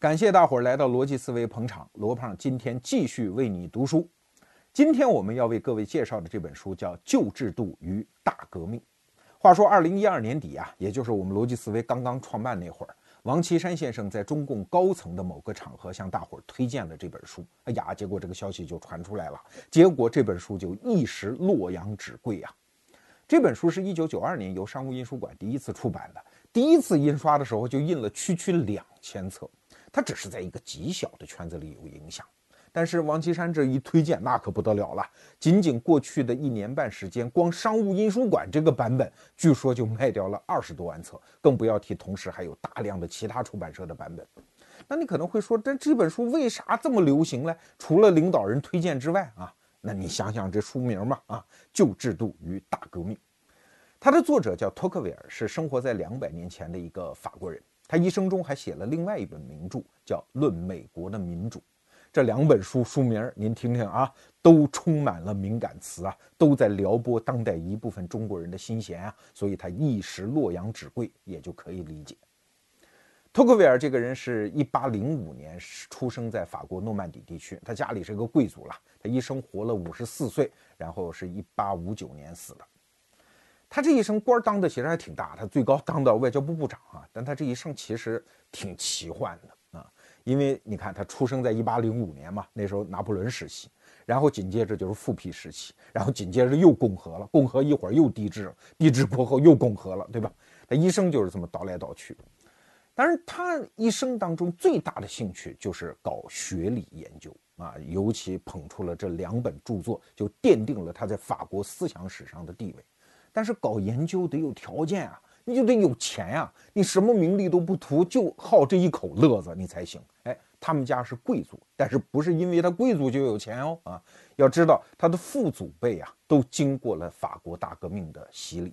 感谢大伙儿来到逻辑思维捧场，罗胖今天继续为你读书。今天我们要为各位介绍的这本书叫《旧制度与大革命》。话说，二零一二年底啊，也就是我们逻辑思维刚刚创办那会儿，王岐山先生在中共高层的某个场合向大伙儿推荐了这本书。哎呀，结果这个消息就传出来了，结果这本书就一时洛阳纸贵啊。这本书是一九九二年由商务印书馆第一次出版的，第一次印刷的时候就印了区区两千册。他只是在一个极小的圈子里有影响，但是王岐山这一推荐，那可不得了了。仅仅过去的一年半时间，光商务印书馆这个版本，据说就卖掉了二十多万册，更不要提同时还有大量的其他出版社的版本。那你可能会说，但这本书为啥这么流行呢？除了领导人推荐之外啊，那你想想这书名嘛，啊，旧制度与大革命。它的作者叫托克维尔，是生活在两百年前的一个法国人。他一生中还写了另外一本名著，叫《论美国的民主》。这两本书书名您听听啊，都充满了敏感词啊，都在撩拨当代一部分中国人的心弦啊，所以他一时洛阳纸贵也就可以理解。托克维尔这个人是一八零五年出生在法国诺曼底地区，他家里是个贵族了，他一生活了五十四岁，然后是一八五九年死的。他这一生官当的其实还挺大，他最高当到外交部部长啊。但他这一生其实挺奇幻的啊，因为你看他出生在一八零五年嘛，那时候拿破仑时期，然后紧接着就是复辟时期，然后紧接着又共和了，共和一会儿又帝制，帝制过后又共和了，对吧？他一生就是这么倒来倒去。当然，他一生当中最大的兴趣就是搞学理研究啊，尤其捧出了这两本著作，就奠定了他在法国思想史上的地位。但是搞研究得有条件啊，你就得有钱呀，你什么名利都不图，就好这一口乐子，你才行。哎，他们家是贵族，但是不是因为他贵族就有钱哦啊？要知道他的父祖辈啊，都经过了法国大革命的洗礼，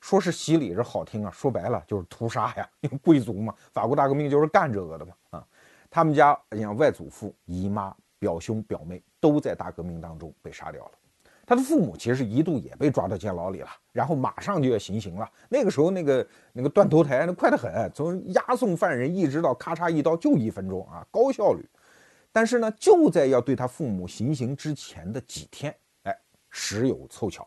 说是洗礼是好听啊，说白了就是屠杀呀，因为贵族嘛，法国大革命就是干这个的嘛啊。他们家你像外祖父、姨妈、表兄、表妹都在大革命当中被杀掉了。他的父母其实一度也被抓到监牢里了，然后马上就要行刑了。那个时候，那个那个断头台那快得很，从押送犯人一直到咔嚓一刀就一分钟啊，高效率。但是呢，就在要对他父母行刑之前的几天，哎，时有凑巧，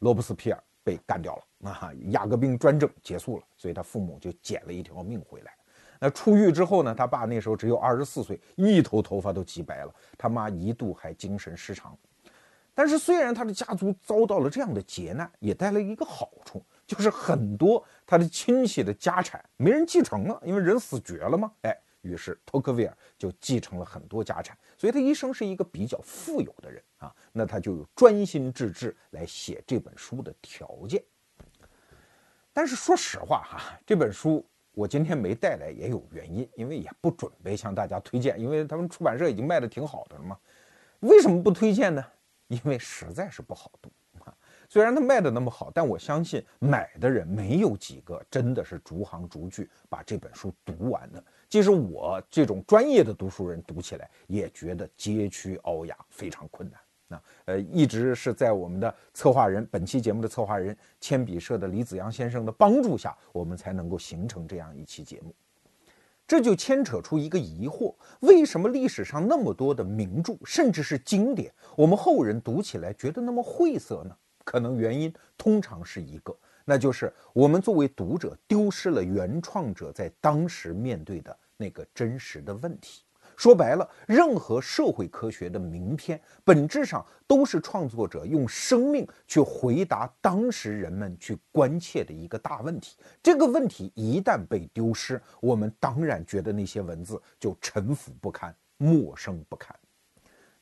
罗伯斯皮尔被干掉了啊，雅各宾专政结束了，所以他父母就捡了一条命回来。那出狱之后呢，他爸那时候只有二十四岁，一头头发都急白了，他妈一度还精神失常。但是，虽然他的家族遭到了这样的劫难，也带来一个好处，就是很多他的亲戚的家产没人继承了，因为人死绝了嘛。哎，于是托克维尔就继承了很多家产，所以他一生是一个比较富有的人啊。那他就有专心致志来写这本书的条件。但是说实话哈，这本书我今天没带来也有原因，因为也不准备向大家推荐，因为他们出版社已经卖的挺好的了嘛。为什么不推荐呢？因为实在是不好读啊，虽然它卖的那么好，但我相信买的人没有几个真的是逐行逐句把这本书读完的。即使我这种专业的读书人读起来，也觉得佶屈聱牙，非常困难。那呃，一直是在我们的策划人，本期节目的策划人铅笔社的李子阳先生的帮助下，我们才能够形成这样一期节目。这就牵扯出一个疑惑：为什么历史上那么多的名著，甚至是经典，我们后人读起来觉得那么晦涩呢？可能原因通常是一个，那就是我们作为读者丢失了原创者在当时面对的那个真实的问题。说白了，任何社会科学的名篇，本质上都是创作者用生命去回答当时人们去关切的一个大问题。这个问题一旦被丢失，我们当然觉得那些文字就陈腐不堪、陌生不堪。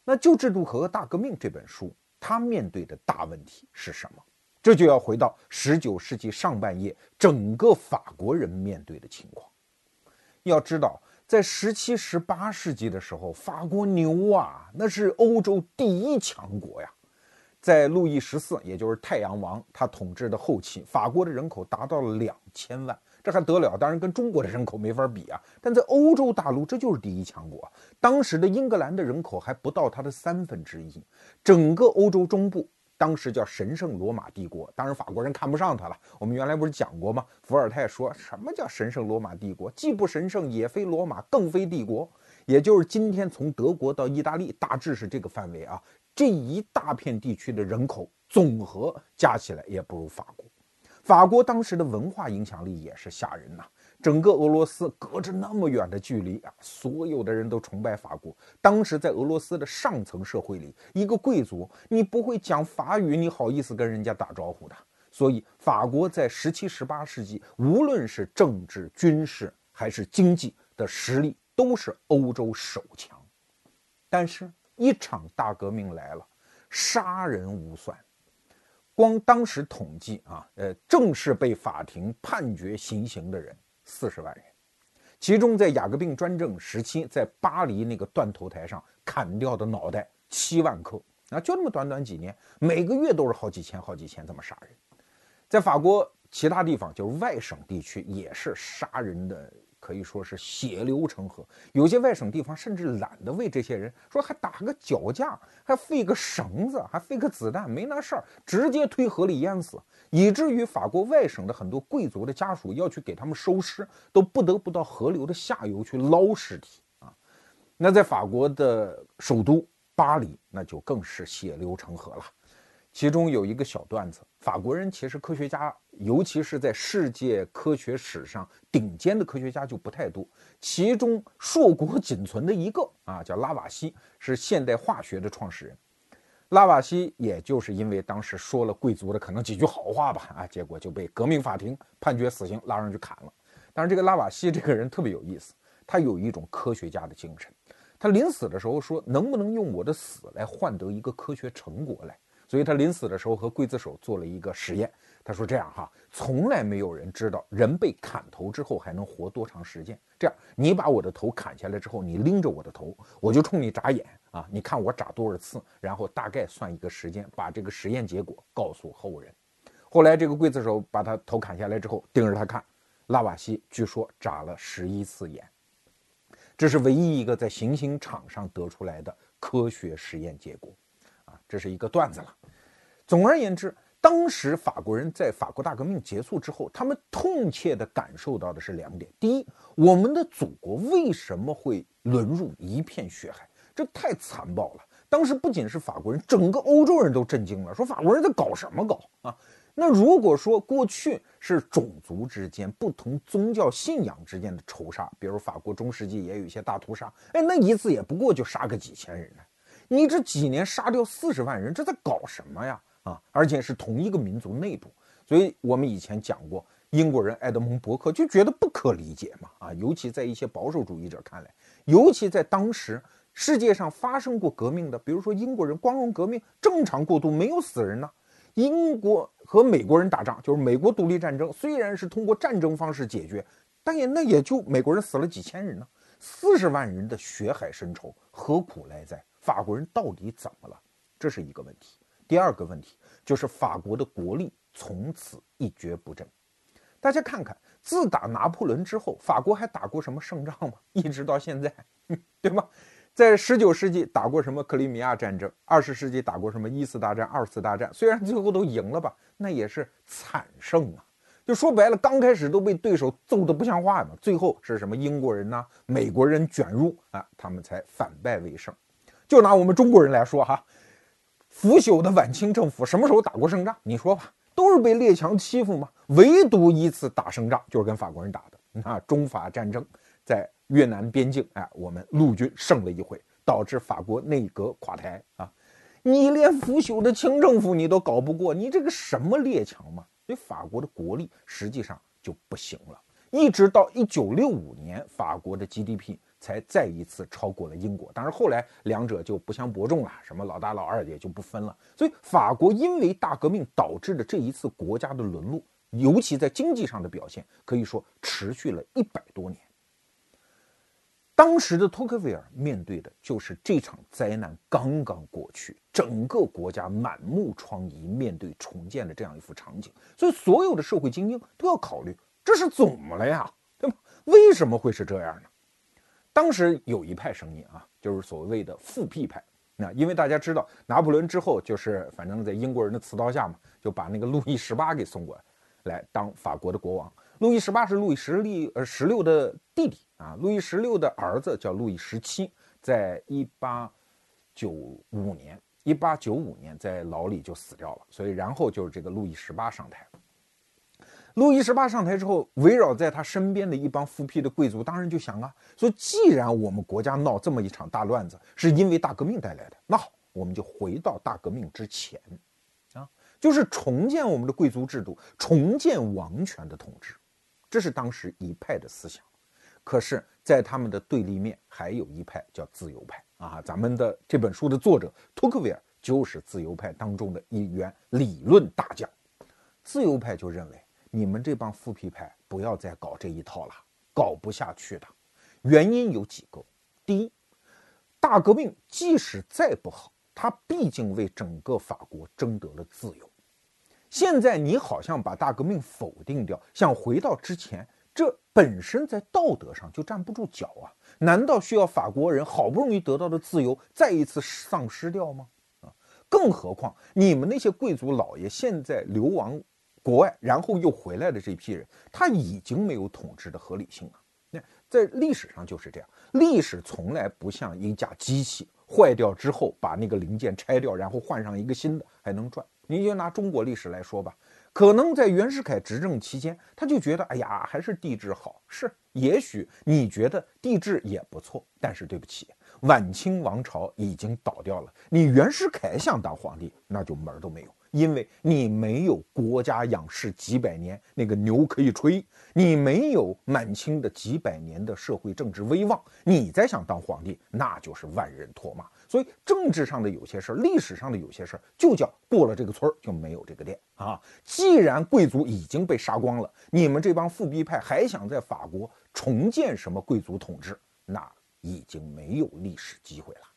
那《旧制度和大革命》这本书，它面对的大问题是什么？这就要回到十九世纪上半叶整个法国人面对的情况。要知道。在十七、十八世纪的时候，法国牛啊，那是欧洲第一强国呀。在路易十四，也就是太阳王，他统治的后期，法国的人口达到了两千万，这还得了？当然跟中国的人口没法比啊。但在欧洲大陆，这就是第一强国。当时的英格兰的人口还不到它的三分之一，整个欧洲中部当时叫神圣罗马帝国。当然法国人看不上他了。我们原来不是讲过吗？伏尔泰说什么叫神圣罗马帝国？既不神圣，也非罗马，更非帝国。也就是今天从德国到意大利，大致是这个范围啊。这一大片地区的人口总和加起来也不如法国。法国当时的文化影响力也是吓人呐。整个俄罗斯隔着那么远的距离啊，所有的人都崇拜法国。当时在俄罗斯的上层社会里，一个贵族你不会讲法语，你好意思跟人家打招呼的？所以法国在十七、十八世纪，无论是政治、军事还是经济的实力，都是欧洲首强。但是，一场大革命来了，杀人无算，光当时统计啊，呃，正式被法庭判决行刑的人。四十万人，其中在雅各宾专政时期，在巴黎那个断头台上砍掉的脑袋七万颗啊，就那么短短几年，每个月都是好几千、好几千这么杀人。在法国其他地方，就是外省地区，也是杀人的。可以说是血流成河，有些外省地方甚至懒得为这些人说，还打个脚架，还费个绳子，还费个子弹，没那事儿，直接推河里淹死，以至于法国外省的很多贵族的家属要去给他们收尸，都不得不到河流的下游去捞尸体啊。那在法国的首都巴黎，那就更是血流成河了。其中有一个小段子，法国人其实科学家，尤其是在世界科学史上顶尖的科学家就不太多。其中硕果仅存的一个啊，叫拉瓦锡，是现代化学的创始人。拉瓦锡也就是因为当时说了贵族的可能几句好话吧，啊，结果就被革命法庭判决死刑，拉上去砍了。但是这个拉瓦锡这个人特别有意思，他有一种科学家的精神。他临死的时候说，能不能用我的死来换得一个科学成果来？所以他临死的时候和刽子手做了一个实验。他说：“这样哈，从来没有人知道人被砍头之后还能活多长时间。这样，你把我的头砍下来之后，你拎着我的头，我就冲你眨眼啊，你看我眨多少次，然后大概算一个时间，把这个实验结果告诉后人。”后来这个刽子手把他头砍下来之后，盯着他看，拉瓦锡据说眨了十一次眼。这是唯一一个在行刑场上得出来的科学实验结果。啊这是一个段子了。总而言之，当时法国人在法国大革命结束之后，他们痛切地感受到的是两点：第一，我们的祖国为什么会沦入一片血海？这太残暴了。当时不仅是法国人，整个欧洲人都震惊了，说法国人在搞什么搞啊？那如果说过去是种族之间、不同宗教信仰之间的仇杀，比如法国中世纪也有一些大屠杀，哎，那一次也不过就杀个几千人呢。你这几年杀掉四十万人，这在搞什么呀？啊，而且是同一个民族内部，所以我们以前讲过，英国人爱德蒙·伯克就觉得不可理解嘛。啊，尤其在一些保守主义者看来，尤其在当时世界上发生过革命的，比如说英国人光荣革命，正常过渡没有死人呢。英国和美国人打仗，就是美国独立战争，虽然是通过战争方式解决，但也那也就美国人死了几千人呢。四十万人的血海深仇，何苦来哉？法国人到底怎么了？这是一个问题。第二个问题就是法国的国力从此一蹶不振。大家看看，自打拿破仑之后，法国还打过什么胜仗吗？一直到现在，对吧？在十九世纪打过什么克里米亚战争？二十世纪打过什么一次大战、二次大战？虽然最后都赢了吧，那也是惨胜啊！就说白了，刚开始都被对手揍得不像话嘛，最后是什么英国人呐、美国人卷入啊，他们才反败为胜。就拿我们中国人来说哈，腐朽的晚清政府什么时候打过胜仗？你说吧，都是被列强欺负嘛。唯独一次打胜仗，就是跟法国人打的。那，中法战争在越南边境，哎，我们陆军胜了一回，导致法国内阁垮台啊。你连腐朽的清政府你都搞不过，你这个什么列强嘛？所以法国的国力实际上就不行了。一直到一九六五年，法国的 GDP。才再一次超过了英国，当然后来两者就不相伯仲了，什么老大老二也就不分了。所以法国因为大革命导致的这一次国家的沦落，尤其在经济上的表现，可以说持续了一百多年。当时的托克维尔面对的就是这场灾难刚刚过去，整个国家满目疮痍，面对重建的这样一幅场景，所以所有的社会精英都要考虑这是怎么了呀，对吧？为什么会是这样呢？当时有一派声音啊，就是所谓的复辟派，那因为大家知道，拿破仑之后就是反正在英国人的刺刀下嘛，就把那个路易十八给送过来，来当法国的国王。路易十八是路易十六呃十六的弟弟啊，路易十六的儿子叫路易十七，在一八九五年，一八九五年在牢里就死掉了，所以然后就是这个路易十八上台。路易十八上台之后，围绕在他身边的一帮复辟的贵族，当然就想啊，说既然我们国家闹这么一场大乱子，是因为大革命带来的，那好，我们就回到大革命之前，啊，就是重建我们的贵族制度，重建王权的统治，这是当时一派的思想。可是，在他们的对立面，还有一派叫自由派啊。咱们的这本书的作者托克维尔就是自由派当中的一员理论大将。自由派就认为。你们这帮复辟派不要再搞这一套了，搞不下去的。原因有几个：第一，大革命即使再不好，它毕竟为整个法国争得了自由。现在你好像把大革命否定掉，想回到之前，这本身在道德上就站不住脚啊！难道需要法国人好不容易得到的自由再一次丧失掉吗？啊，更何况你们那些贵族老爷现在流亡。国外，然后又回来的这批人，他已经没有统治的合理性了。那在历史上就是这样，历史从来不像一架机器坏掉之后把那个零件拆掉，然后换上一个新的还能转。你就拿中国历史来说吧，可能在袁世凯执政期间，他就觉得，哎呀，还是帝制好。是，也许你觉得帝制也不错，但是对不起，晚清王朝已经倒掉了，你袁世凯想当皇帝，那就门儿都没有。因为你没有国家仰视几百年那个牛可以吹，你没有满清的几百年的社会政治威望，你再想当皇帝，那就是万人唾骂。所以政治上的有些事儿，历史上的有些事儿，就叫过了这个村儿就没有这个店啊。既然贵族已经被杀光了，你们这帮复辟派还想在法国重建什么贵族统治，那已经没有历史机会了。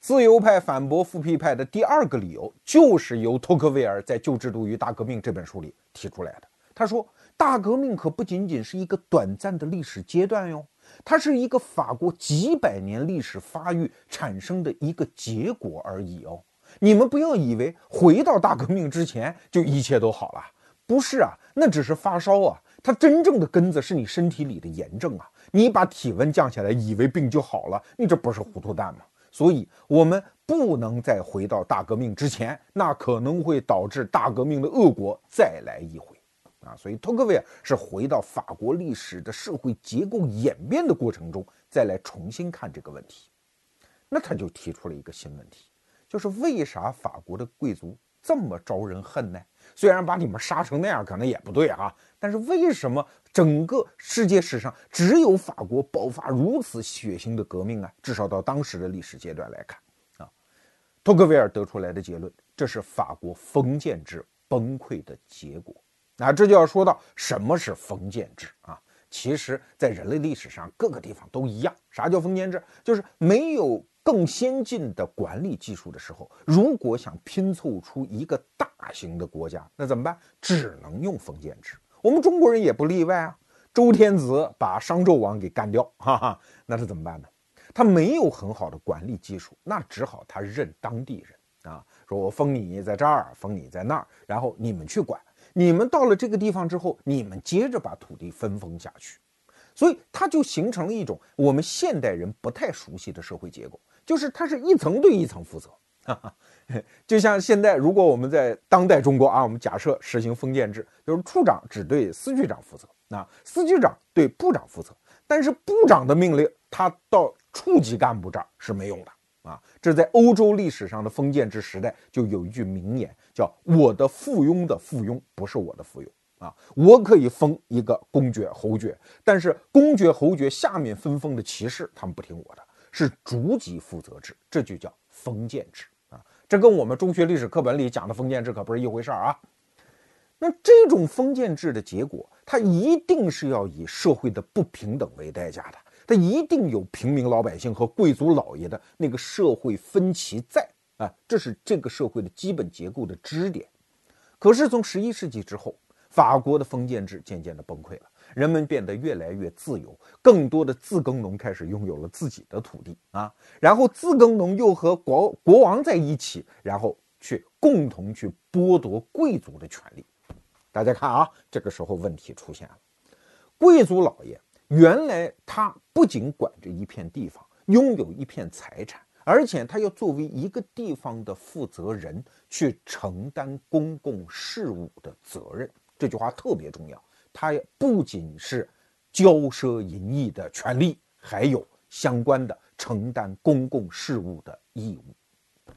自由派反驳复辟派的第二个理由，就是由托克维尔在《旧制度与大革命》这本书里提出来的。他说，大革命可不仅仅是一个短暂的历史阶段哟，它是一个法国几百年历史发育产生的一个结果而已哦。你们不要以为回到大革命之前就一切都好了，不是啊，那只是发烧啊。它真正的根子是你身体里的炎症啊。你把体温降下来，以为病就好了，你这不是糊涂蛋吗？所以，我们不能再回到大革命之前，那可能会导致大革命的恶果再来一回啊！所以，托克维尔是回到法国历史的社会结构演变的过程中，再来重新看这个问题。那他就提出了一个新问题，就是为啥法国的贵族这么招人恨呢？虽然把你们杀成那样，可能也不对啊，但是为什么？整个世界史上只有法国爆发如此血腥的革命啊！至少到当时的历史阶段来看，啊，托克维尔得出来的结论，这是法国封建制崩溃的结果。那这就要说到什么是封建制啊？其实，在人类历史上各个地方都一样。啥叫封建制？就是没有更先进的管理技术的时候，如果想拼凑出一个大型的国家，那怎么办？只能用封建制。我们中国人也不例外啊！周天子把商纣王给干掉，哈哈，那是怎么办呢？他没有很好的管理技术，那只好他认当地人啊，说我封你在这儿，封你在那儿，然后你们去管。你们到了这个地方之后，你们接着把土地分封下去。所以它就形成了一种我们现代人不太熟悉的社会结构，就是它是一层对一层负责。哈哈。就像现在，如果我们在当代中国啊，我们假设实行封建制，就是处长只对司局长负责，那司局长对部长负责，但是部长的命令他到处级干部这儿是没用的啊。这在欧洲历史上的封建制时代就有一句名言，叫“我的附庸的附庸不是我的附庸啊”，我可以封一个公爵侯爵，但是公爵侯爵下面分封的骑士他们不听我的，是逐级负责制，这就叫封建制。这跟我们中学历史课本里讲的封建制可不是一回事儿啊！那这种封建制的结果，它一定是要以社会的不平等为代价的，它一定有平民老百姓和贵族老爷的那个社会分歧在啊，这是这个社会的基本结构的支点。可是从十一世纪之后，法国的封建制渐渐的崩溃了，人们变得越来越自由，更多的自耕农开始拥有了自己的土地啊，然后自耕农又和国国王在一起，然后去共同去剥夺贵族的权利。大家看啊，这个时候问题出现了，贵族老爷原来他不仅管着一片地方，拥有一片财产。而且他要作为一个地方的负责人去承担公共事务的责任，这句话特别重要。他不仅是骄奢淫逸的权利，还有相关的承担公共事务的义务。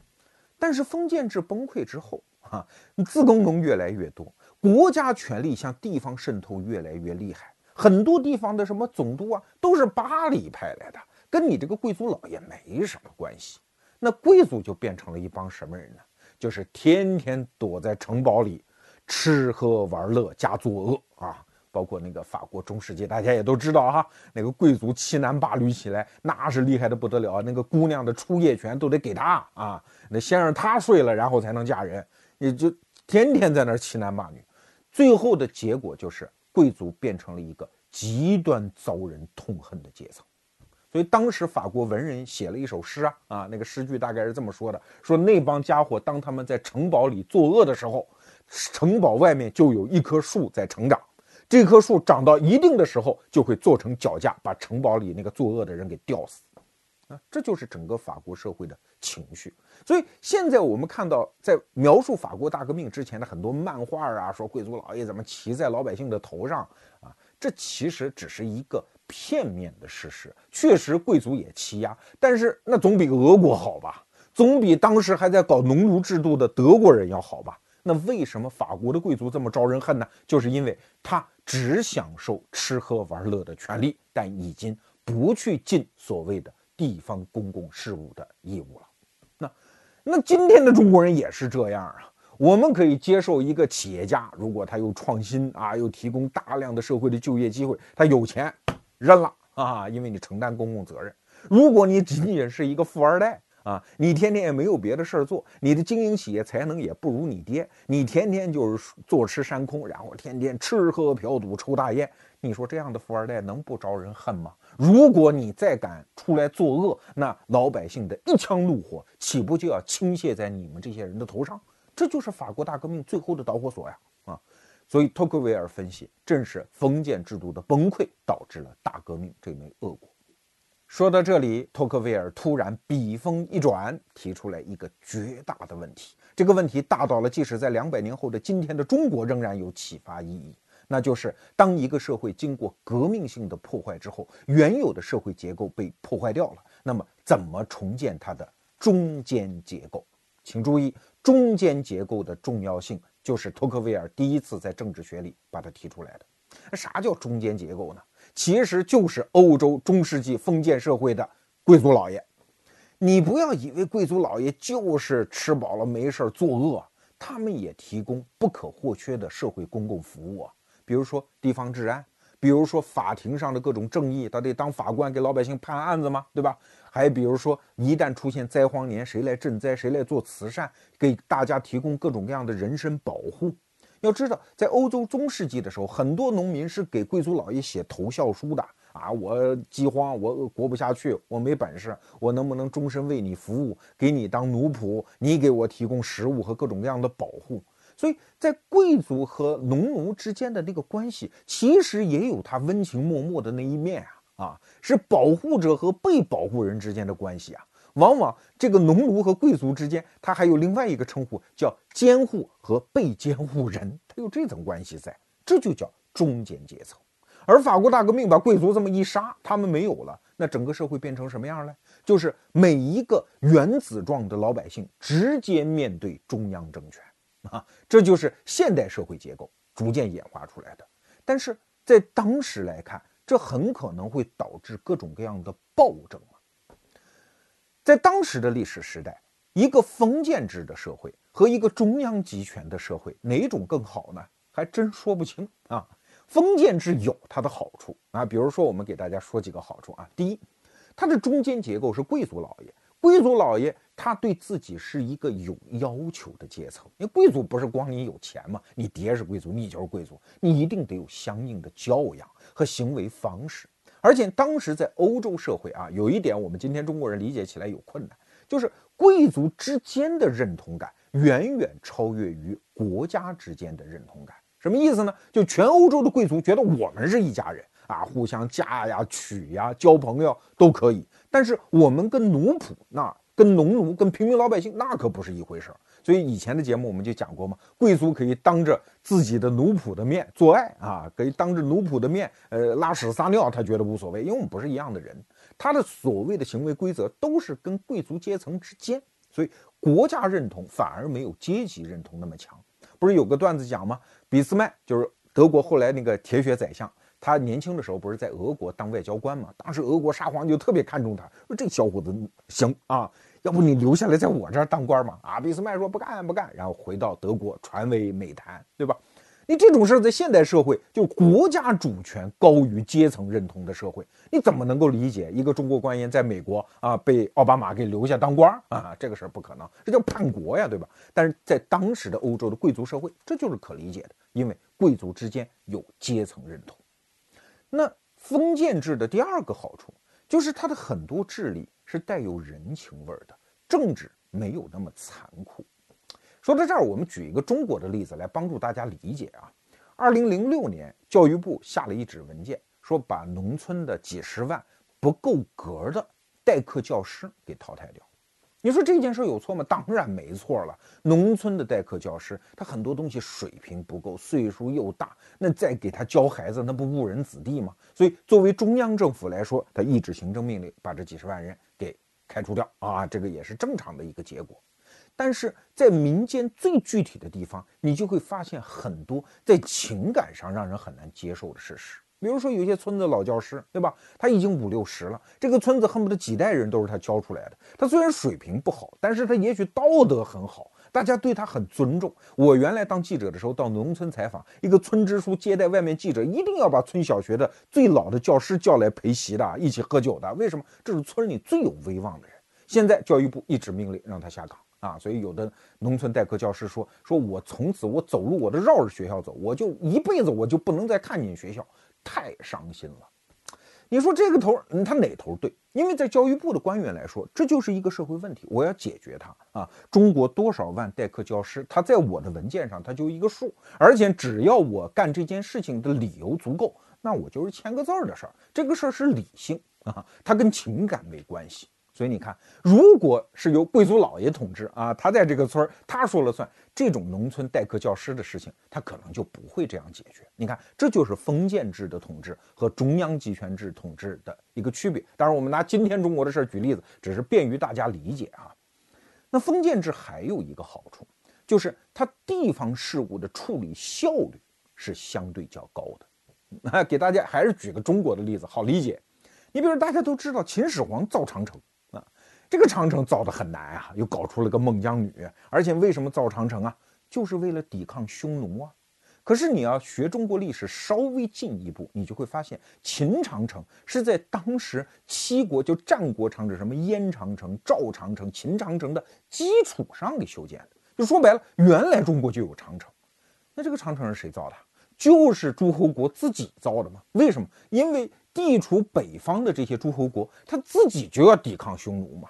但是封建制崩溃之后，哈，自耕农越来越多，国家权力向地方渗透越来越厉害，很多地方的什么总督啊，都是巴黎派来的。跟你这个贵族老爷没什么关系，那贵族就变成了一帮什么人呢？就是天天躲在城堡里吃喝玩乐加作恶啊！包括那个法国中世纪，大家也都知道哈，那个贵族欺男霸女起来那是厉害的不得了，那个姑娘的初夜权都得给他啊，那先让他睡了，然后才能嫁人，也就天天在那儿欺男霸女，最后的结果就是贵族变成了一个极端遭人痛恨的阶层。所以当时法国文人写了一首诗啊啊，那个诗句大概是这么说的：说那帮家伙当他们在城堡里作恶的时候，城堡外面就有一棵树在成长，这棵树长到一定的时候就会做成脚架，把城堡里那个作恶的人给吊死。啊，这就是整个法国社会的情绪。所以现在我们看到，在描述法国大革命之前的很多漫画啊，说贵族老爷怎么骑在老百姓的头上啊，这其实只是一个。片面的事实，确实贵族也欺压，但是那总比俄国好吧？总比当时还在搞农奴制度的德国人要好吧？那为什么法国的贵族这么招人恨呢？就是因为他只享受吃喝玩乐的权利，但已经不去尽所谓的地方公共事务的义务了。那那今天的中国人也是这样啊？我们可以接受一个企业家，如果他又创新啊，又提供大量的社会的就业机会，他有钱。认了啊，因为你承担公共责任。如果你仅仅是一个富二代啊，你天天也没有别的事儿做，你的经营企业才能也不如你爹，你天天就是坐吃山空，然后天天吃喝嫖赌抽大烟，你说这样的富二代能不招人恨吗？如果你再敢出来作恶，那老百姓的一腔怒火岂不就要倾泻在你们这些人的头上？这就是法国大革命最后的导火索呀！啊。所以，托克维尔分析，正是封建制度的崩溃导致了大革命这枚恶果。说到这里，托克维尔突然笔锋一转，提出来一个绝大的问题。这个问题大到了，即使在两百年后的今天的中国，仍然有启发意义。那就是，当一个社会经过革命性的破坏之后，原有的社会结构被破坏掉了，那么怎么重建它的中间结构？请注意，中间结构的重要性。就是托克维尔第一次在政治学里把它提出来的。啥叫中间结构呢？其实就是欧洲中世纪封建社会的贵族老爷。你不要以为贵族老爷就是吃饱了没事儿作恶，他们也提供不可或缺的社会公共服务啊，比如说地方治安。比如说法庭上的各种正义，他得当法官给老百姓判案子吗？对吧？还比如说，一旦出现灾荒年，谁来赈灾？谁来做慈善？给大家提供各种各样的人身保护。要知道，在欧洲中世纪的时候，很多农民是给贵族老爷写投效书的啊！我饥荒，我活不下去，我没本事，我能不能终身为你服务，给你当奴仆？你给我提供食物和各种各样的保护。所以在贵族和农奴之间的那个关系，其实也有他温情脉脉的那一面啊啊，是保护者和被保护人之间的关系啊。往往这个农奴和贵族之间，他还有另外一个称呼，叫监护和被监护人，他有这层关系在，这就叫中间阶层。而法国大革命把贵族这么一杀，他们没有了，那整个社会变成什么样呢？就是每一个原子状的老百姓直接面对中央政权。啊，这就是现代社会结构逐渐演化出来的。但是在当时来看，这很可能会导致各种各样的暴政在当时的历史时代，一个封建制的社会和一个中央集权的社会，哪种更好呢？还真说不清啊。封建制有它的好处啊，比如说我们给大家说几个好处啊。第一，它的中间结构是贵族老爷。贵族老爷他对自己是一个有要求的阶层，因为贵族不是光你有钱嘛，你爹是贵族，你就是贵族，你一定得有相应的教养和行为方式。而且当时在欧洲社会啊，有一点我们今天中国人理解起来有困难，就是贵族之间的认同感远远超越于国家之间的认同感。什么意思呢？就全欧洲的贵族觉得我们是一家人啊，互相嫁呀、娶呀、交朋友都可以。但是我们跟奴仆，那跟农奴、跟平民老百姓那可不是一回事儿。所以以前的节目我们就讲过嘛，贵族可以当着自己的奴仆的面做爱啊，可以当着奴仆的面呃拉屎撒尿，他觉得无所谓，因为我们不是一样的人。他的所谓的行为规则都是跟贵族阶层之间，所以国家认同反而没有阶级认同那么强。不是有个段子讲吗？俾斯麦就是德国后来那个铁血宰相，他年轻的时候不是在俄国当外交官嘛？当时俄国沙皇就特别看重他，说这小伙子行啊，要不你留下来在我这儿当官嘛？啊，俾斯麦说不干不干，然后回到德国传为美谈，对吧？你这种事儿在现代社会，就国家主权高于阶层认同的社会，你怎么能够理解一个中国官员在美国啊被奥巴马给留下当官啊？这个事儿不可能，这叫叛国呀，对吧？但是在当时的欧洲的贵族社会，这就是可理解的，因为贵族之间有阶层认同。那封建制的第二个好处就是它的很多治理是带有人情味儿的，政治没有那么残酷。说到这儿，我们举一个中国的例子来帮助大家理解啊。二零零六年，教育部下了一纸文件，说把农村的几十万不够格的代课教师给淘汰掉。你说这件事有错吗？当然没错了。农村的代课教师，他很多东西水平不够，岁数又大，那再给他教孩子，那不误人子弟吗？所以，作为中央政府来说，他一纸行政命令把这几十万人给开除掉啊，这个也是正常的一个结果。但是在民间最具体的地方，你就会发现很多在情感上让人很难接受的事实。比如说，有些村子老教师，对吧？他已经五六十了，这个村子恨不得几代人都是他教出来的。他虽然水平不好，但是他也许道德很好，大家对他很尊重。我原来当记者的时候，到农村采访，一个村支书接待外面记者，一定要把村小学的最老的教师叫来陪席的，一起喝酒的。为什么？这是村里最有威望的人。现在教育部一纸命令让他下岗。啊，所以有的农村代课教师说：“说我从此我走路我都绕着学校走，我就一辈子我就不能再看见学校，太伤心了。”你说这个头，他哪头对？因为在教育部的官员来说，这就是一个社会问题，我要解决它啊！中国多少万代课教师，他在我的文件上他就一个数，而且只要我干这件事情的理由足够，那我就是签个字儿的事儿。这个事儿是理性啊，它跟情感没关系。所以你看，如果是由贵族老爷统治啊，他在这个村儿他说了算，这种农村代课教师的事情，他可能就不会这样解决。你看，这就是封建制的统治和中央集权制统治的一个区别。当然，我们拿今天中国的事儿举例子，只是便于大家理解啊。那封建制还有一个好处，就是它地方事务的处理效率是相对较高的。啊，给大家还是举个中国的例子，好理解。你比如大家都知道秦始皇造长城。这个长城造的很难啊，又搞出了个孟姜女，而且为什么造长城啊？就是为了抵抗匈奴啊。可是你要学中国历史稍微进一步，你就会发现秦长城是在当时七国就战国长城，什么燕长城、赵长城、秦长城的基础上给修建的。就说白了，原来中国就有长城。那这个长城是谁造的？就是诸侯国自己造的吗？为什么？因为地处北方的这些诸侯国，他自己就要抵抗匈奴嘛。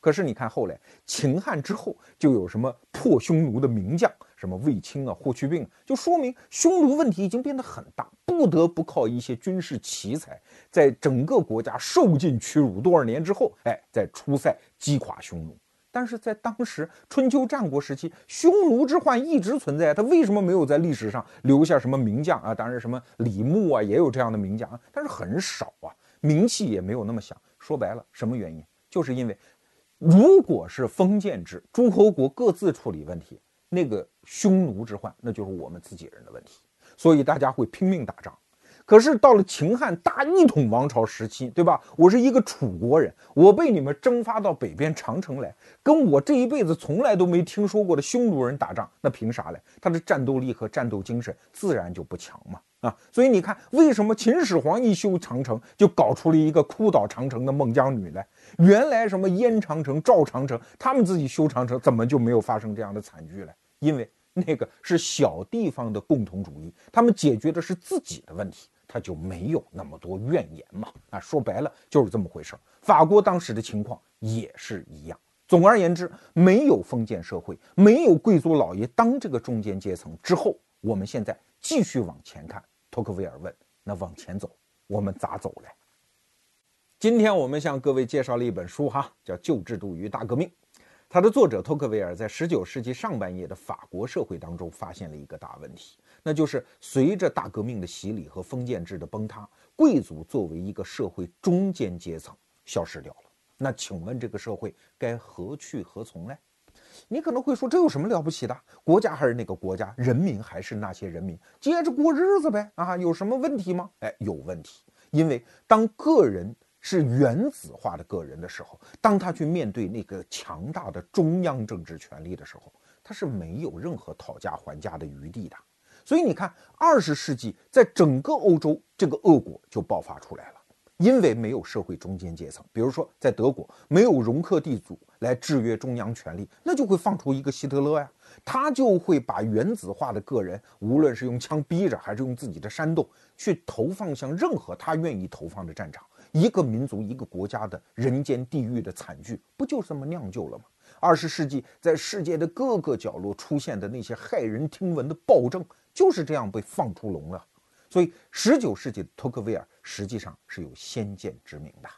可是你看，后来秦汉之后，就有什么破匈奴的名将，什么卫青啊、霍去病，就说明匈奴问题已经变得很大，不得不靠一些军事奇才，在整个国家受尽屈辱多少年之后，哎，在出塞击垮匈奴。但是在当时春秋战国时期，匈奴之患一直存在，他为什么没有在历史上留下什么名将啊？当然，什么李牧啊，也有这样的名将啊，但是很少啊，名气也没有那么响。说白了，什么原因？就是因为。如果是封建制，诸侯国各自处理问题，那个匈奴之患，那就是我们自己人的问题，所以大家会拼命打仗。可是到了秦汉大一统王朝时期，对吧？我是一个楚国人，我被你们征发到北边长城来，跟我这一辈子从来都没听说过的匈奴人打仗，那凭啥嘞？他的战斗力和战斗精神自然就不强嘛。啊。所以你看，为什么秦始皇一修长城就搞出了一个哭倒长城的孟姜女来？原来什么燕长城、赵长城，他们自己修长城，怎么就没有发生这样的惨剧来？因为那个是小地方的共同主义，他们解决的是自己的问题。他就没有那么多怨言嘛？啊，说白了就是这么回事儿。法国当时的情况也是一样。总而言之，没有封建社会，没有贵族老爷当这个中间阶层之后，我们现在继续往前看。托克维尔问：“那往前走，我们咋走嘞？”今天我们向各位介绍了一本书，哈，叫《旧制度与大革命》。他的作者托克维尔在19世纪上半叶的法国社会当中发现了一个大问题。那就是随着大革命的洗礼和封建制的崩塌，贵族作为一个社会中间阶层消失掉了。那请问这个社会该何去何从呢？你可能会说，这有什么了不起的？国家还是那个国家，人民还是那些人民，接着过日子呗。啊，有什么问题吗？哎，有问题。因为当个人是原子化的个人的时候，当他去面对那个强大的中央政治权力的时候，他是没有任何讨价还价的余地的。所以你看，二十世纪在整个欧洲，这个恶果就爆发出来了。因为没有社会中间阶层，比如说在德国，没有容克地主来制约中央权力，那就会放出一个希特勒呀，他就会把原子化的个人，无论是用枪逼着，还是用自己的煽动，去投放向任何他愿意投放的战场。一个民族、一个国家的人间地狱的惨剧，不就这么酿就了吗？二十世纪在世界的各个角落出现的那些骇人听闻的暴政。就是这样被放出笼了，所以十九世纪的托克维尔实际上是有先见之明的。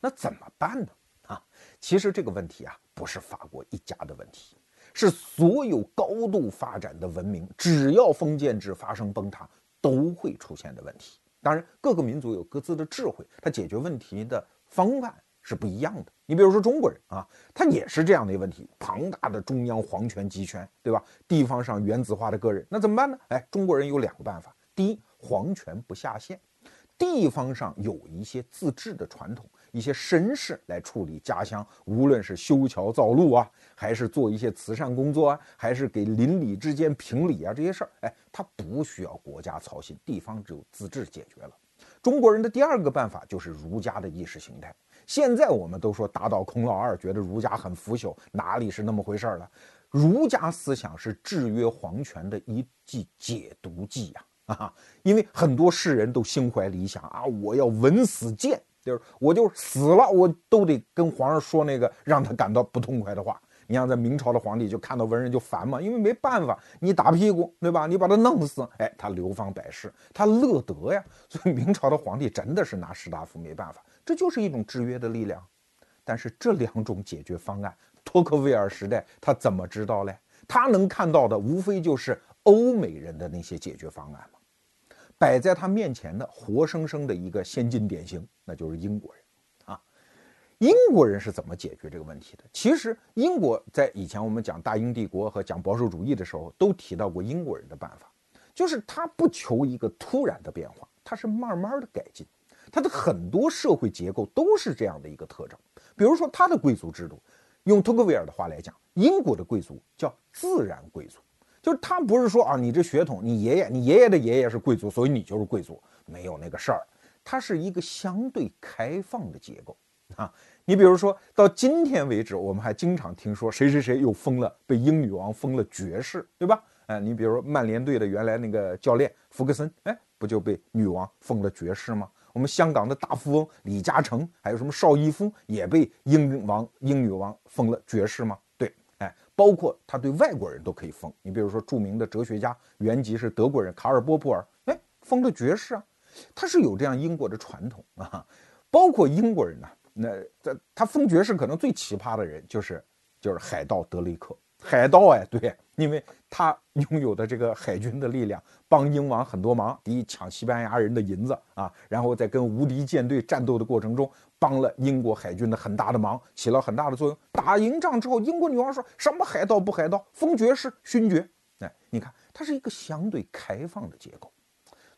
那怎么办呢？啊，其实这个问题啊，不是法国一家的问题，是所有高度发展的文明，只要封建制发生崩塌，都会出现的问题。当然，各个民族有各自的智慧，他解决问题的方案。是不一样的。你比如说中国人啊，他也是这样的一个问题：庞大的中央皇权集权，对吧？地方上原子化的个人，那怎么办呢？哎，中国人有两个办法：第一，皇权不下线；地方上有一些自治的传统，一些绅士来处理家乡，无论是修桥造路啊，还是做一些慈善工作啊，还是给邻里之间评理啊，这些事儿，哎，他不需要国家操心，地方只有自治解决了。中国人的第二个办法就是儒家的意识形态。现在我们都说打倒孔老二，觉得儒家很腐朽，哪里是那么回事儿了？儒家思想是制约皇权的一剂解毒剂呀！啊，啊因为很多士人都心怀理想啊，我要文死谏，就是我就死了，我都得跟皇上说那个让他感到不痛快的话。你像在明朝的皇帝就看到文人就烦嘛，因为没办法，你打屁股对吧？你把他弄死，哎，他流芳百世，他乐得呀。所以明朝的皇帝真的是拿士大夫没办法。这就是一种制约的力量，但是这两种解决方案，托克维尔时代他怎么知道嘞？他能看到的无非就是欧美人的那些解决方案嘛。摆在他面前的活生生的一个先进典型，那就是英国人啊。英国人是怎么解决这个问题的？其实英国在以前我们讲大英帝国和讲保守主义的时候，都提到过英国人的办法，就是他不求一个突然的变化，他是慢慢的改进。他的很多社会结构都是这样的一个特征，比如说他的贵族制度，用托克维尔的话来讲，英国的贵族叫自然贵族，就是他不是说啊，你这血统，你爷爷，你爷爷的爷爷是贵族，所以你就是贵族，没有那个事儿，它是一个相对开放的结构啊。你比如说到今天为止，我们还经常听说谁谁谁又封了，被英女王封了爵士，对吧？哎，你比如说曼联队的原来那个教练福克森，哎，不就被女王封了爵士吗？我们香港的大富翁李嘉诚，还有什么邵逸夫，也被英王、英女王封了爵士吗？包括他对外国人都可以封。你比如说，著名的哲学家，原籍是德国人卡尔波普尔，哎，封了爵士啊。他是有这样英国的传统啊。包括英国人呢，那在他封爵士，可能最奇葩的人就是就是海盗德雷克。海盗哎，对，因为他拥有的这个海军的力量，帮英王很多忙。第一，抢西班牙人的银子啊，然后在跟无敌舰队战斗的过程中，帮了英国海军的很大的忙，起了很大的作用。打赢仗之后，英国女王说什么海盗不海盗，封爵士勋爵。哎，你看，它是一个相对开放的结构。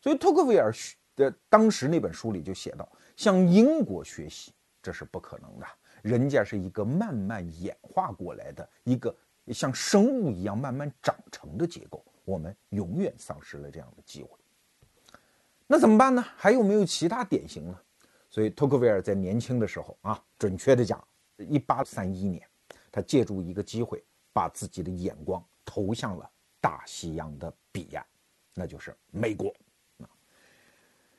所以托克维尔的当时那本书里就写到，向英国学习这是不可能的，人家是一个慢慢演化过来的一个。像生物一样慢慢长成的结构，我们永远丧失了这样的机会。那怎么办呢？还有没有其他典型呢？所以托克维尔在年轻的时候啊，准确的讲，一八三一年，他借助一个机会，把自己的眼光投向了大西洋的彼岸，那就是美国。啊，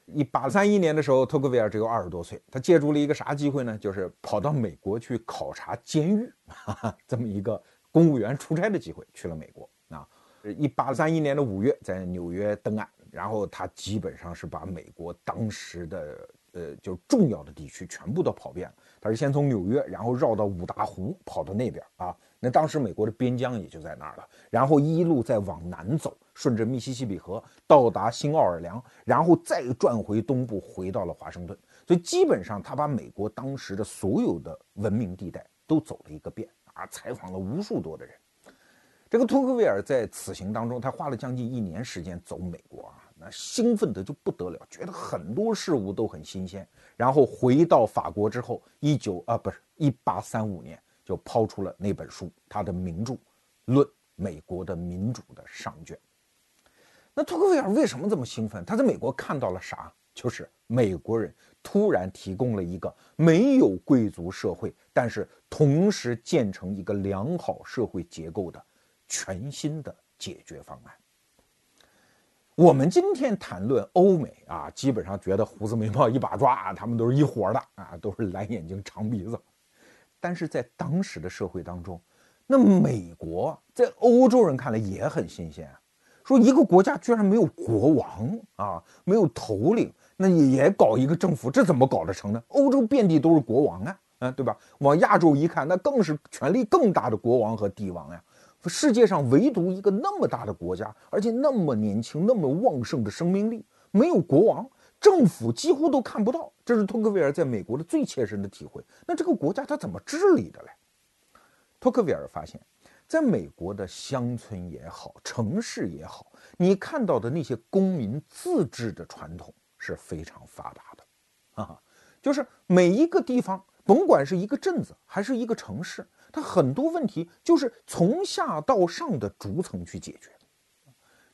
一八三一年的时候，托克维尔只有二十多岁，他借助了一个啥机会呢？就是跑到美国去考察监狱，哈哈，这么一个公务员出差的机会，去了美国。啊，一八三一年的五月，在纽约登岸，然后他基本上是把美国当时的。呃，就重要的地区全部都跑遍了。他是先从纽约，然后绕到五大湖，跑到那边啊。那当时美国的边疆也就在那儿了。然后一路再往南走，顺着密西西比河到达新奥尔良，然后再转回东部，回到了华盛顿。所以基本上他把美国当时的所有的文明地带都走了一个遍啊，采访了无数多的人。这个托克维尔在此行当中，他花了将近一年时间走美国啊。那兴奋的就不得了，觉得很多事物都很新鲜。然后回到法国之后，一九啊不是一八三五年就抛出了那本书，他的名著《论美国的民主》的上卷。那托克维尔为什么这么兴奋？他在美国看到了啥？就是美国人突然提供了一个没有贵族社会，但是同时建成一个良好社会结构的全新的解决方案。我们今天谈论欧美啊，基本上觉得胡子眉毛一把抓啊，他们都是一伙的啊，都是蓝眼睛长鼻子。但是在当时的社会当中，那美国在欧洲人看来也很新鲜啊。说一个国家居然没有国王啊，没有头领，那也搞一个政府，这怎么搞得成呢？欧洲遍地都是国王啊，啊，对吧？往亚洲一看，那更是权力更大的国王和帝王呀。世界上唯独一个那么大的国家，而且那么年轻、那么旺盛的生命力，没有国王，政府几乎都看不到。这是托克维尔在美国的最切身的体会。那这个国家他怎么治理的嘞？托克维尔发现，在美国的乡村也好，城市也好，你看到的那些公民自治的传统是非常发达的，啊，就是每一个地方，甭管是一个镇子还是一个城市。它很多问题就是从下到上的逐层去解决，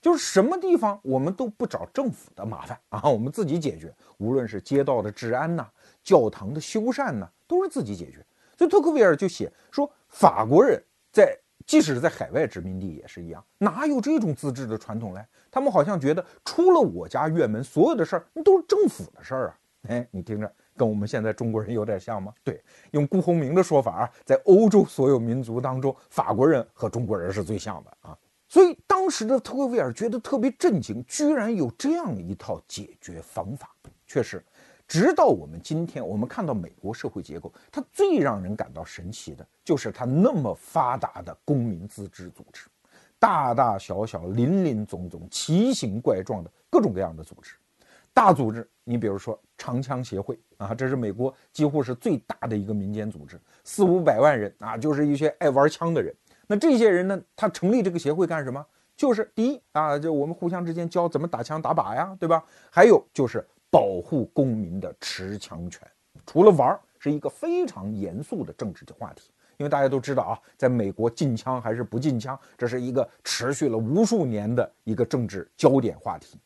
就是什么地方我们都不找政府的麻烦啊，我们自己解决。无论是街道的治安呐，教堂的修缮呐，都是自己解决。所以托克维尔就写说，法国人在即使是在海外殖民地也是一样，哪有这种自治的传统嘞？他们好像觉得出了我家院门，所有的事儿那都是政府的事儿啊。哎，你听着。跟我们现在中国人有点像吗？对，用顾鸿铭的说法啊，在欧洲所有民族当中，法国人和中国人是最像的啊。所以当时的特克维尔觉得特别震惊，居然有这样一套解决方法。确实，直到我们今天，我们看到美国社会结构，它最让人感到神奇的就是它那么发达的公民自治组织，大大小小、林林总总、奇形怪状的各种各样的组织。大组织，你比如说长枪协会啊，这是美国几乎是最大的一个民间组织，四五百万人啊，就是一些爱玩枪的人。那这些人呢，他成立这个协会干什么？就是第一啊，就我们互相之间教怎么打枪打靶呀，对吧？还有就是保护公民的持枪权。除了玩，是一个非常严肃的政治的话题，因为大家都知道啊，在美国禁枪还是不禁枪，这是一个持续了无数年的一个政治焦点话题。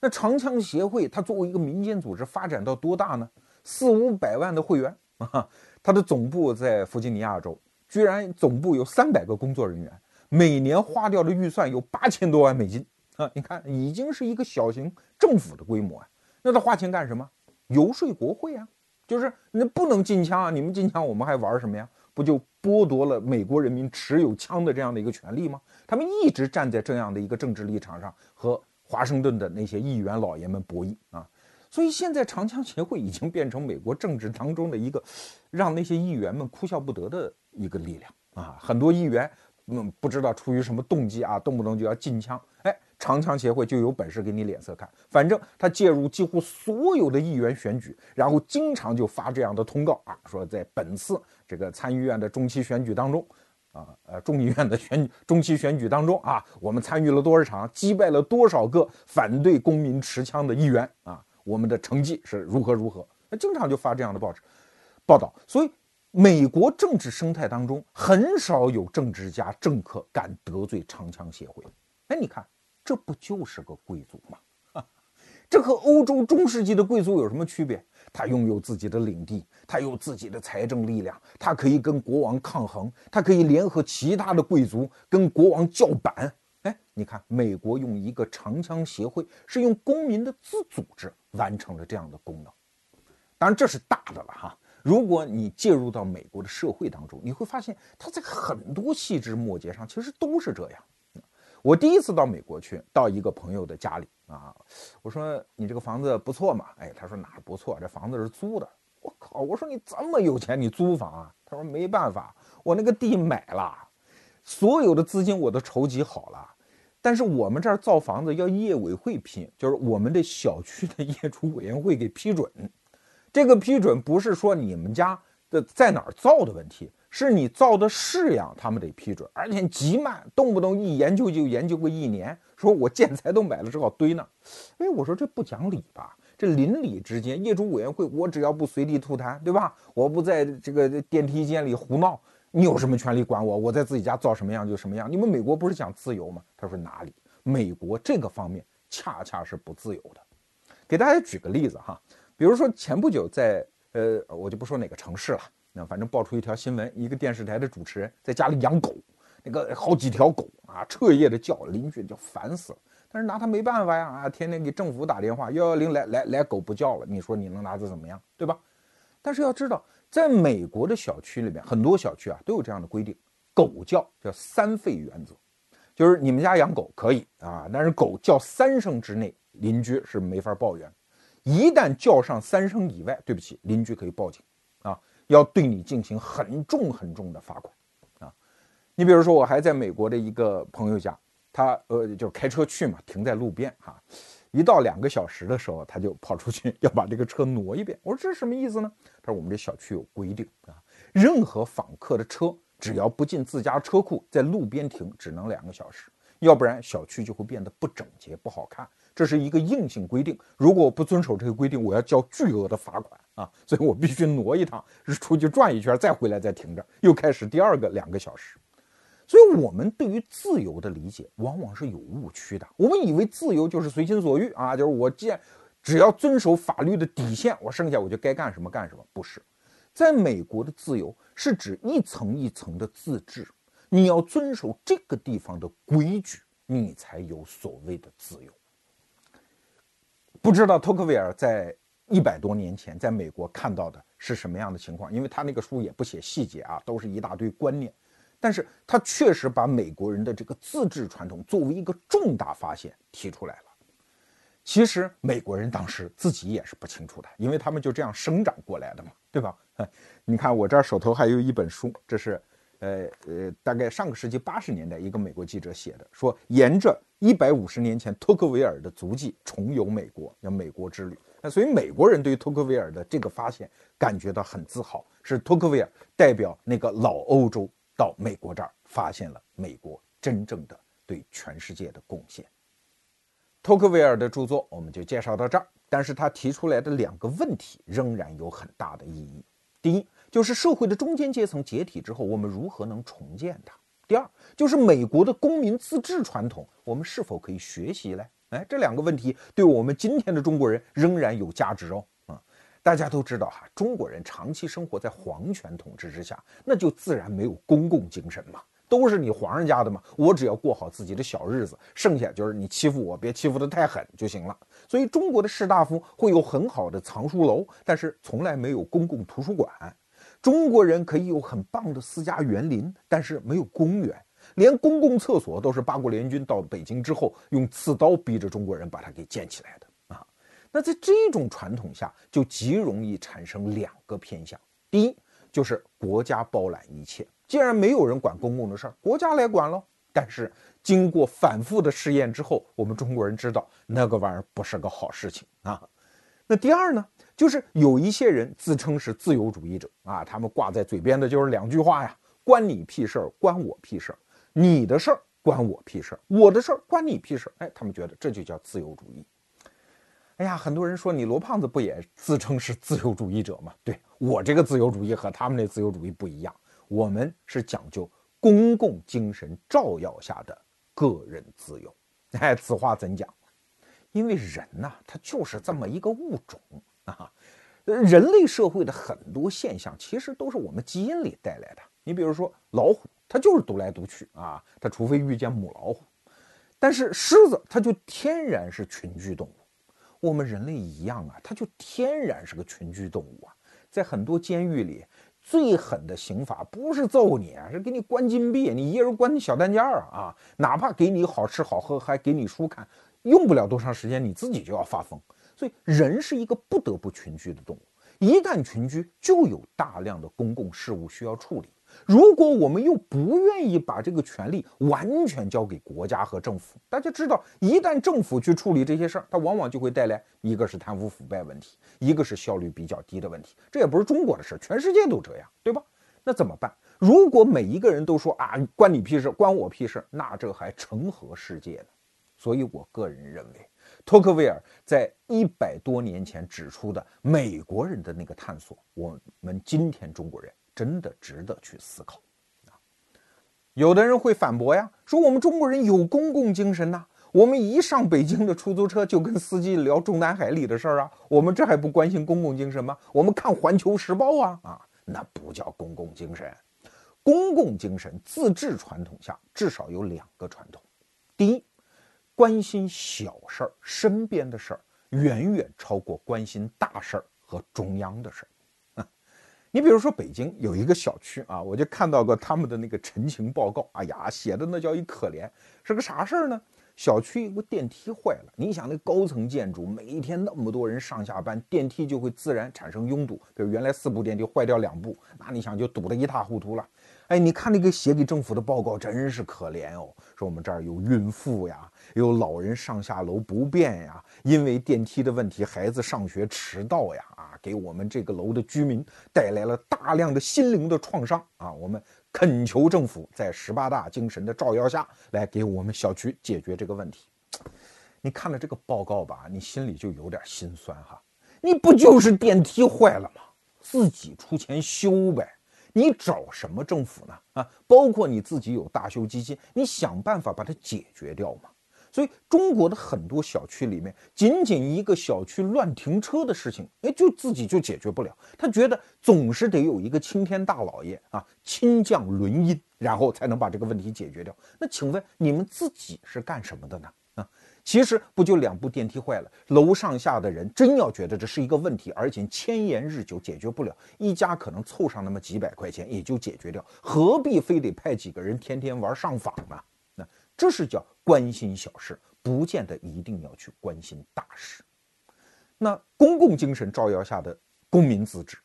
那长枪协会它作为一个民间组织发展到多大呢？四五百万的会员啊，它的总部在弗吉尼亚州，居然总部有三百个工作人员，每年花掉的预算有八千多万美金啊！你看，已经是一个小型政府的规模啊。那他花钱干什么？游说国会啊，就是那不能禁枪啊！你们禁枪，我们还玩什么呀？不就剥夺了美国人民持有枪的这样的一个权利吗？他们一直站在这样的一个政治立场上和。华盛顿的那些议员老爷们博弈啊，所以现在长枪协会已经变成美国政治当中的一个让那些议员们哭笑不得的一个力量啊。很多议员嗯不知道出于什么动机啊，动不动就要禁枪，哎，长枪协会就有本事给你脸色看。反正他介入几乎所有的议员选举，然后经常就发这样的通告啊，说在本次这个参议院的中期选举当中。啊，呃，众议院的选中期选举当中啊，我们参与了多少场，击败了多少个反对公民持枪的议员啊，我们的成绩是如何如何？那经常就发这样的报纸报道，所以美国政治生态当中很少有政治家、政客敢得罪长枪协会。哎，你看，这不就是个贵族吗？这和欧洲中世纪的贵族有什么区别？他拥有自己的领地，他有自己的财政力量，他可以跟国王抗衡，他可以联合其他的贵族跟国王叫板。哎，你看，美国用一个长枪协会，是用公民的自组织完成了这样的功能。当然，这是大的了哈。如果你介入到美国的社会当中，你会发现它在很多细枝末节上其实都是这样。我第一次到美国去，到一个朋友的家里啊，我说你这个房子不错嘛，哎，他说哪不错，这房子是租的。我靠，我说你这么有钱，你租房啊？他说没办法，我那个地买了，所有的资金我都筹集好了，但是我们这儿造房子要业委会批，就是我们的小区的业主委员会给批准。这个批准不是说你们家的在哪造的问题。是你造的式样，他们得批准，而且极慢，动不动一研究就研究个一年。说我建材都买了，只好堆那。哎，我说这不讲理吧？这邻里之间，业主委员会，我只要不随地吐痰，对吧？我不在这个电梯间里胡闹，你有什么权利管我？我在自己家造什么样就什么样。你们美国不是讲自由吗？他说哪里？美国这个方面恰恰是不自由的。给大家举个例子哈，比如说前不久在呃，我就不说哪个城市了。那反正爆出一条新闻，一个电视台的主持人在家里养狗，那个好几条狗啊，彻夜的叫，邻居就烦死了。但是拿他没办法呀，啊，天天给政府打电话，幺幺零来来来，狗不叫了，你说你能拿他怎么样，对吧？但是要知道，在美国的小区里面，很多小区啊都有这样的规定，狗叫叫三吠原则，就是你们家养狗可以啊，但是狗叫三声之内，邻居是没法抱怨，一旦叫上三声以外，对不起，邻居可以报警。要对你进行很重很重的罚款，啊，你比如说我还在美国的一个朋友家，他呃就是开车去嘛，停在路边哈，一到两个小时的时候，他就跑出去要把这个车挪一遍。我说这是什么意思呢？他说我们这小区有规定啊，任何访客的车只要不进自家车库，在路边停只能两个小时，要不然小区就会变得不整洁不好看。这是一个硬性规定，如果我不遵守这个规定，我要交巨额的罚款啊！所以我必须挪一趟，出去转一圈，再回来再停着，又开始第二个两个小时。所以，我们对于自由的理解往往是有误区的。我们以为自由就是随心所欲啊，就是我见只要遵守法律的底线，我剩下我就该干什么干什么。不是，在美国的自由是指一层一层的自治，你要遵守这个地方的规矩，你才有所谓的自由。不知道托克维尔在一百多年前在美国看到的是什么样的情况，因为他那个书也不写细节啊，都是一大堆观念。但是他确实把美国人的这个自治传统作为一个重大发现提出来了。其实美国人当时自己也是不清楚的，因为他们就这样生长过来的嘛，对吧？你看我这儿手头还有一本书，这是。呃呃，大概上个世纪八十年代，一个美国记者写的，说沿着一百五十年前托克维尔的足迹重游美国，叫美国之旅。那所以美国人对于托克维尔的这个发现感觉到很自豪，是托克维尔代表那个老欧洲到美国这儿发现了美国真正的对全世界的贡献。托克维尔的著作我们就介绍到这儿，但是他提出来的两个问题仍然有很大的意义。第一。就是社会的中间阶层解体之后，我们如何能重建它？第二，就是美国的公民自治传统，我们是否可以学习呢？哎，这两个问题对我们今天的中国人仍然有价值哦。啊，大家都知道哈，中国人长期生活在皇权统治之下，那就自然没有公共精神嘛，都是你皇上家的嘛，我只要过好自己的小日子，剩下就是你欺负我，别欺负得太狠就行了。所以中国的士大夫会有很好的藏书楼，但是从来没有公共图书馆。中国人可以有很棒的私家园林，但是没有公园，连公共厕所都是八国联军到北京之后用刺刀逼着中国人把它给建起来的啊。那在这种传统下，就极容易产生两个偏向：第一，就是国家包揽一切，既然没有人管公共的事儿，国家来管喽。但是经过反复的试验之后，我们中国人知道那个玩意儿不是个好事情啊。那第二呢？就是有一些人自称是自由主义者啊，他们挂在嘴边的就是两句话呀：关你屁事儿，关我屁事儿，你的事儿关我屁事儿，我的事儿关你屁事儿。哎，他们觉得这就叫自由主义。哎呀，很多人说你罗胖子不也自称是自由主义者吗？对我这个自由主义和他们那自由主义不一样，我们是讲究公共精神照耀下的个人自由。哎，此话怎讲？因为人呐，他就是这么一个物种啊。人类社会的很多现象，其实都是我们基因里带来的。你比如说老虎，它就是独来独去啊，它除非遇见母老虎。但是狮子，它就天然是群居动物。我们人类一样啊，它就天然是个群居动物啊。在很多监狱里，最狠的刑罚不是揍你啊，是给你关禁闭，你一人关小单间儿啊。哪怕给你好吃好喝，还给你书看，用不了多长时间，你自己就要发疯。所以，人是一个不得不群居的动物。一旦群居，就有大量的公共事务需要处理。如果我们又不愿意把这个权利完全交给国家和政府，大家知道，一旦政府去处理这些事儿，它往往就会带来一个是贪污腐败问题，一个是效率比较低的问题。这也不是中国的事儿，全世界都这样，对吧？那怎么办？如果每一个人都说啊，关你屁事，关我屁事，那这还成何世界呢？所以我个人认为。托克维尔在一百多年前指出的美国人的那个探索，我们今天中国人真的值得去思考啊！有的人会反驳呀，说我们中国人有公共精神呐，我们一上北京的出租车就跟司机聊中南海里的事儿啊，我们这还不关心公共精神吗？我们看《环球时报》啊啊，那不叫公共精神。公共精神自治传统下至少有两个传统，第一。关心小事儿，身边的事儿远远超过关心大事儿和中央的事儿。你比如说北京有一个小区啊，我就看到过他们的那个陈情报告。哎呀，写的那叫一可怜，是个啥事儿呢？小区有个电梯坏了，你想那高层建筑，每一天那么多人上下班，电梯就会自然产生拥堵。比如原来四部电梯坏掉两部，那你想就堵得一塌糊涂了。哎，你看那个写给政府的报告，真是可怜哦。说我们这儿有孕妇呀，有老人上下楼不便呀，因为电梯的问题，孩子上学迟到呀，啊，给我们这个楼的居民带来了大量的心灵的创伤啊。我们恳求政府在十八大精神的照耀下来给我们小区解决这个问题。你看了这个报告吧，你心里就有点心酸哈。你不就是电梯坏了吗？自己出钱修呗。你找什么政府呢？啊，包括你自己有大修基金，你想办法把它解决掉嘛。所以中国的很多小区里面，仅仅一个小区乱停车的事情，哎，就自己就解决不了。他觉得总是得有一个青天大老爷啊，亲降伦姻，然后才能把这个问题解决掉。那请问你们自己是干什么的呢？其实不就两部电梯坏了，楼上下的人真要觉得这是一个问题，而且千言日久解决不了，一家可能凑上那么几百块钱也就解决掉，何必非得派几个人天天玩上访呢？那这是叫关心小事，不见得一定要去关心大事。那公共精神照耀下的公民自治，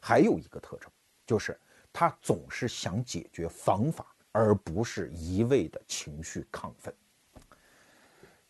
还有一个特征，就是他总是想解决方法，而不是一味的情绪亢奋。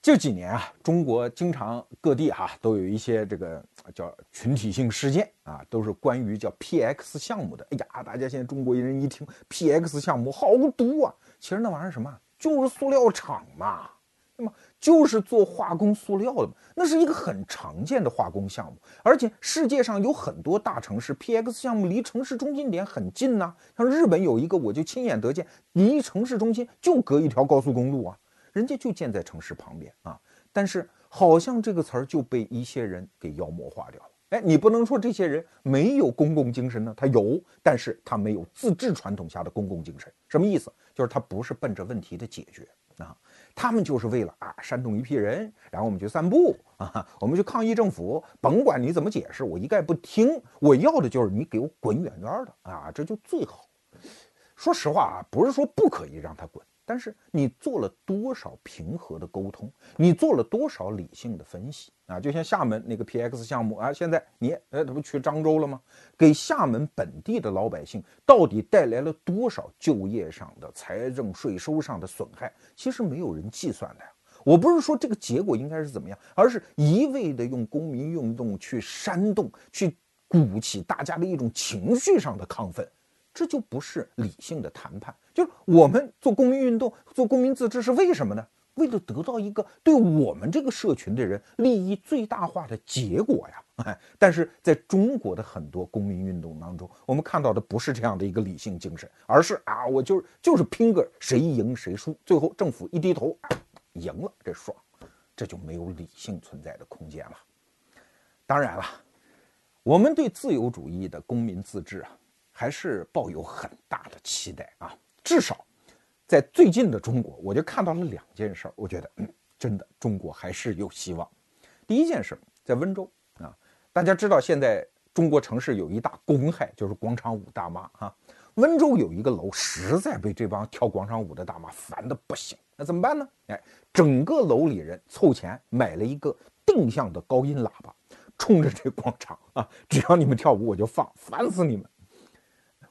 这几年啊，中国经常各地哈都有一些这个叫群体性事件啊，都是关于叫 PX 项目的。哎呀，大家现在中国人一听 PX 项目好毒啊！其实那玩意儿什么，就是塑料厂嘛，那么就是做化工塑料的嘛。那是一个很常见的化工项目，而且世界上有很多大城市 PX 项目离城市中心点很近呐。像日本有一个，我就亲眼得见，离城市中心就隔一条高速公路啊。人家就建在城市旁边啊，但是好像这个词儿就被一些人给妖魔化掉了。哎，你不能说这些人没有公共精神呢，他有，但是他没有自治传统下的公共精神。什么意思？就是他不是奔着问题的解决啊，他们就是为了啊煽动一批人，然后我们去散步啊，我们去抗议政府，甭管你怎么解释，我一概不听。我要的就是你给我滚远远的啊，这就最好。说实话啊，不是说不可以让他滚。但是你做了多少平和的沟通？你做了多少理性的分析啊？就像厦门那个 PX 项目啊，现在你哎，他不去漳州了吗？给厦门本地的老百姓到底带来了多少就业上的、财政税收上的损害？其实没有人计算的呀。我不是说这个结果应该是怎么样，而是一味的用公民运动去煽动、去鼓起大家的一种情绪上的亢奋。这就不是理性的谈判，就是我们做公民运动、做公民自治是为什么呢？为了得到一个对我们这个社群的人利益最大化的结果呀！哎，但是在中国的很多公民运动当中，我们看到的不是这样的一个理性精神，而是啊，我就是就是拼个谁赢谁输，最后政府一低头，赢了这爽。这就没有理性存在的空间了。当然了，我们对自由主义的公民自治啊，还是抱有很大的期待啊。至少，在最近的中国，我就看到了两件事儿，我觉得，嗯，真的中国还是有希望。第一件事，在温州啊，大家知道现在中国城市有一大公害，就是广场舞大妈啊。温州有一个楼，实在被这帮跳广场舞的大妈烦得不行，那怎么办呢？哎，整个楼里人凑钱买了一个定向的高音喇叭，冲着这广场啊，只要你们跳舞我就放，烦死你们！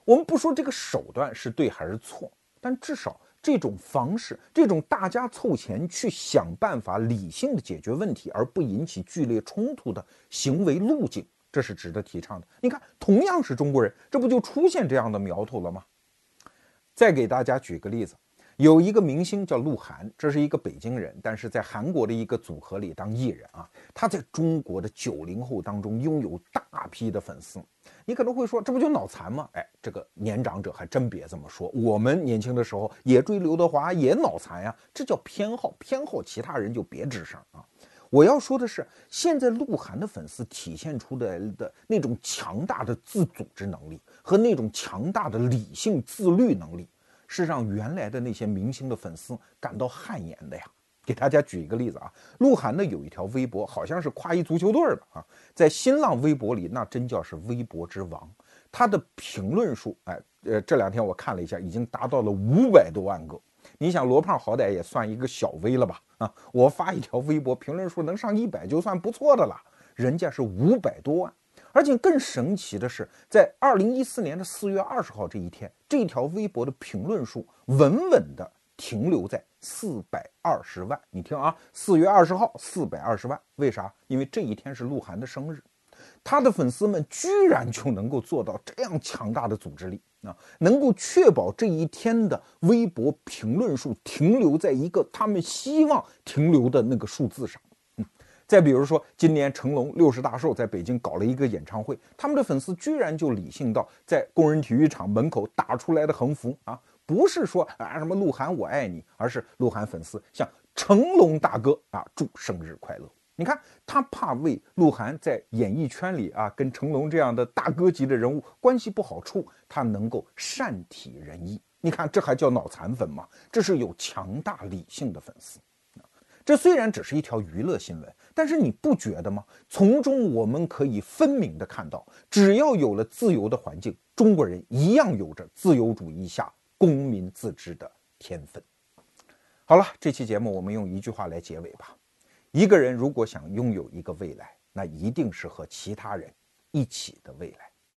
我们不说这个手段是对还是错，但至少这种方式，这种大家凑钱去想办法理性的解决问题而不引起剧烈冲突的行为路径。这是值得提倡的。你看，同样是中国人，这不就出现这样的苗头了吗？再给大家举个例子，有一个明星叫鹿晗，这是一个北京人，但是在韩国的一个组合里当艺人啊。他在中国的九零后当中拥有大批的粉丝。你可能会说，这不就脑残吗？哎，这个年长者还真别这么说。我们年轻的时候也追刘德华，也脑残呀，这叫偏好，偏好其他人就别吱声啊。我要说的是，现在鹿晗的粉丝体现出来的那种强大的自组织能力和那种强大的理性自律能力，是让原来的那些明星的粉丝感到汗颜的呀。给大家举一个例子啊，鹿晗呢有一条微博，好像是夸一足球队的啊，在新浪微博里那真叫是微博之王，他的评论数，哎，呃，这两天我看了一下，已经达到了五百多万个。你想罗胖好歹也算一个小 V 了吧？啊，我发一条微博，评论数能上一百就算不错的了。人家是五百多万，而且更神奇的是，在二零一四年的四月二十号这一天，这条微博的评论数稳稳的停留在四百二十万。你听啊，四月二十号四百二十万，为啥？因为这一天是鹿晗的生日。他的粉丝们居然就能够做到这样强大的组织力啊，能够确保这一天的微博评论数停留在一个他们希望停留的那个数字上。再比如说，今年成龙六十大寿在北京搞了一个演唱会，他们的粉丝居然就理性到在工人体育场门口打出来的横幅啊，不是说啊什么鹿晗我爱你，而是鹿晗粉丝向成龙大哥啊祝生日快乐。你看，他怕为鹿晗在演艺圈里啊跟成龙这样的大哥级的人物关系不好处，他能够善体人意。你看，这还叫脑残粉吗？这是有强大理性的粉丝。这虽然只是一条娱乐新闻，但是你不觉得吗？从中我们可以分明的看到，只要有了自由的环境，中国人一样有着自由主义下公民自治的天分。好了，这期节目我们用一句话来结尾吧。一个人如果想拥有一个未来，那一定是和其他人一起的未来。